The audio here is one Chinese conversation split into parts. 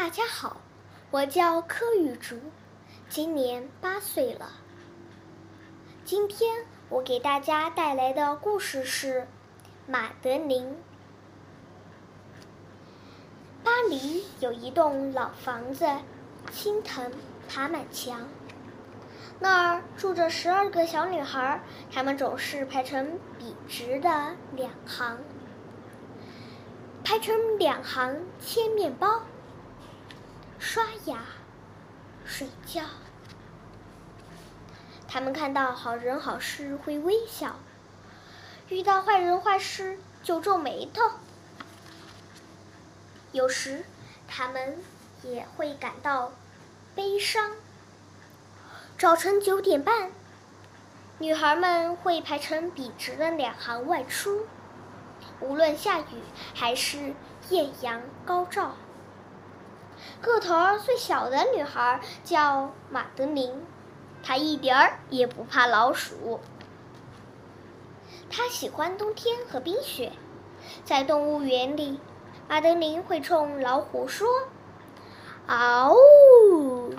大家好，我叫柯雨竹，今年八岁了。今天我给大家带来的故事是《马德琳》。巴黎有一栋老房子，青藤爬满墙。那儿住着十二个小女孩，她们总是排成笔直的两行，排成两行切面包。刷牙、睡觉。他们看到好人好事会微笑，遇到坏人坏事就皱眉头。有时，他们也会感到悲伤。早晨九点半，女孩们会排成笔直的两行外出，无论下雨还是艳阳高照。个头最小的女孩叫马德琳，她一点儿也不怕老鼠。她喜欢冬天和冰雪，在动物园里，马德琳会冲老虎说：“嗷呜！”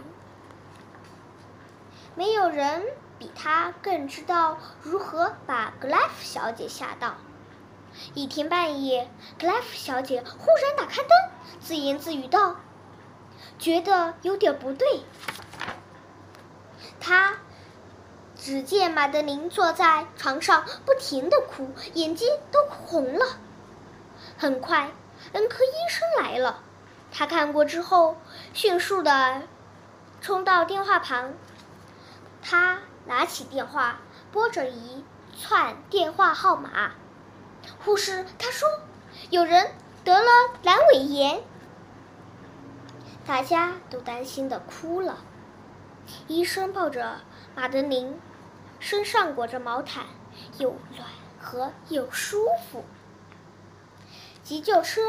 没有人比她更知道如何把格莱夫小姐吓到。一天半夜，格莱夫小姐忽然打开灯，自言自语道。觉得有点不对，他只见马德琳坐在床上，不停的哭，眼睛都红了。很快，恩科医生来了，他看过之后，迅速的冲到电话旁。他拿起电话，拨着一串电话号码。护士，他说，有人得了阑尾炎。大家都担心的哭了。医生抱着马德琳，身上裹着毛毯，又暖和又舒服。急救车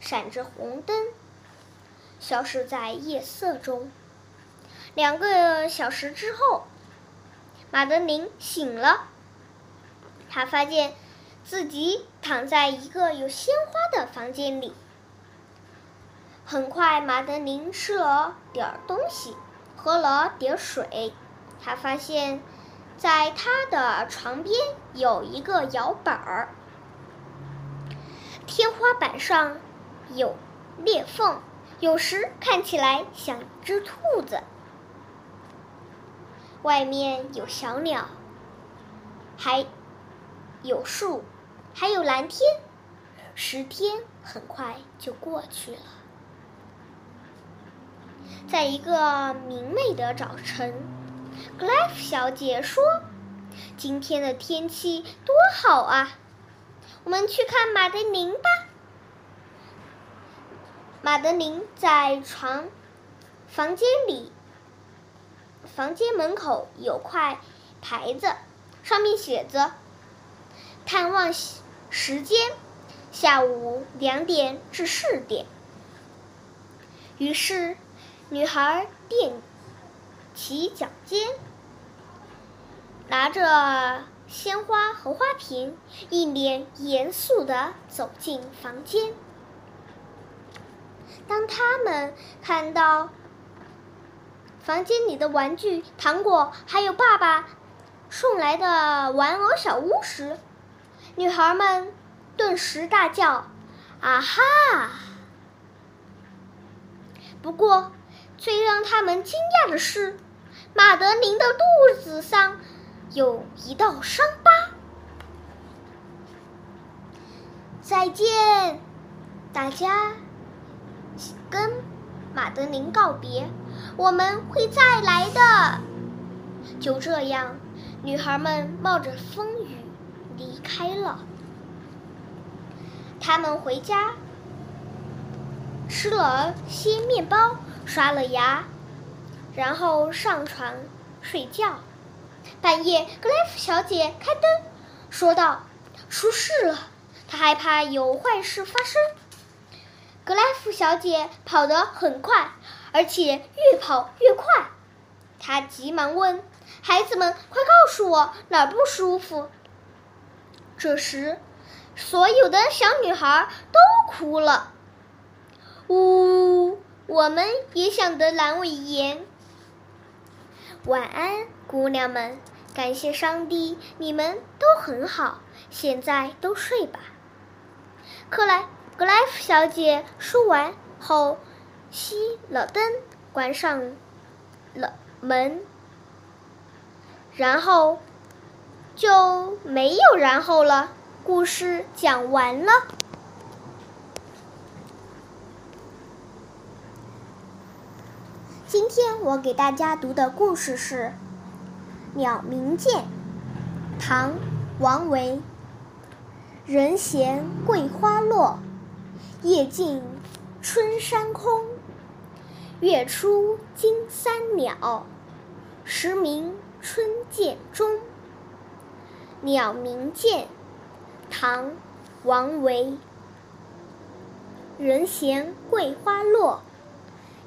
闪着红灯，消失在夜色中。两个小时之后，马德琳醒了。她发现自己躺在一个有鲜花的房间里。很快，马德琳吃了点东西，喝了点水。他发现，在他的床边有一个摇板儿，天花板上有裂缝，有时看起来像只兔子。外面有小鸟，还有树，还有蓝天。十天很快就过去了。在一个明媚的早晨，格莱夫小姐说：“今天的天气多好啊，我们去看马德琳吧。”马德琳在床房间里，房间门口有块牌子，上面写着：“探望时间，下午两点至四点。”于是。女孩踮起脚尖，拿着鲜花和花瓶，一脸严肃的走进房间。当他们看到房间里的玩具、糖果，还有爸爸送来的玩偶小屋时，女孩们顿时大叫：“啊哈！”不过。最让他们惊讶的是，马德琳的肚子上有一道伤疤。再见，大家跟马德琳告别，我们会再来的。就这样，女孩们冒着风雨离开了。他们回家，吃了些面包。刷了牙，然后上床睡觉。半夜，格莱夫小姐开灯，说道：“出事了，她害怕有坏事发生。”格莱夫小姐跑得很快，而且越跑越快。她急忙问：“孩子们，快告诉我哪儿不舒服？”这时，所有的小女孩都哭了。呜。我们也想得阑尾炎。晚安，姑娘们，感谢上帝，你们都很好，现在都睡吧。克莱格莱夫小姐说完后，熄了灯，关上了门，然后就没有然后了。故事讲完了。今天我给大家读的故事是《鸟鸣涧》，唐·王维。人闲桂花落，夜静春山空。月出惊三鸟，时鸣春涧中。《鸟鸣涧》，唐·王维。人闲桂花落。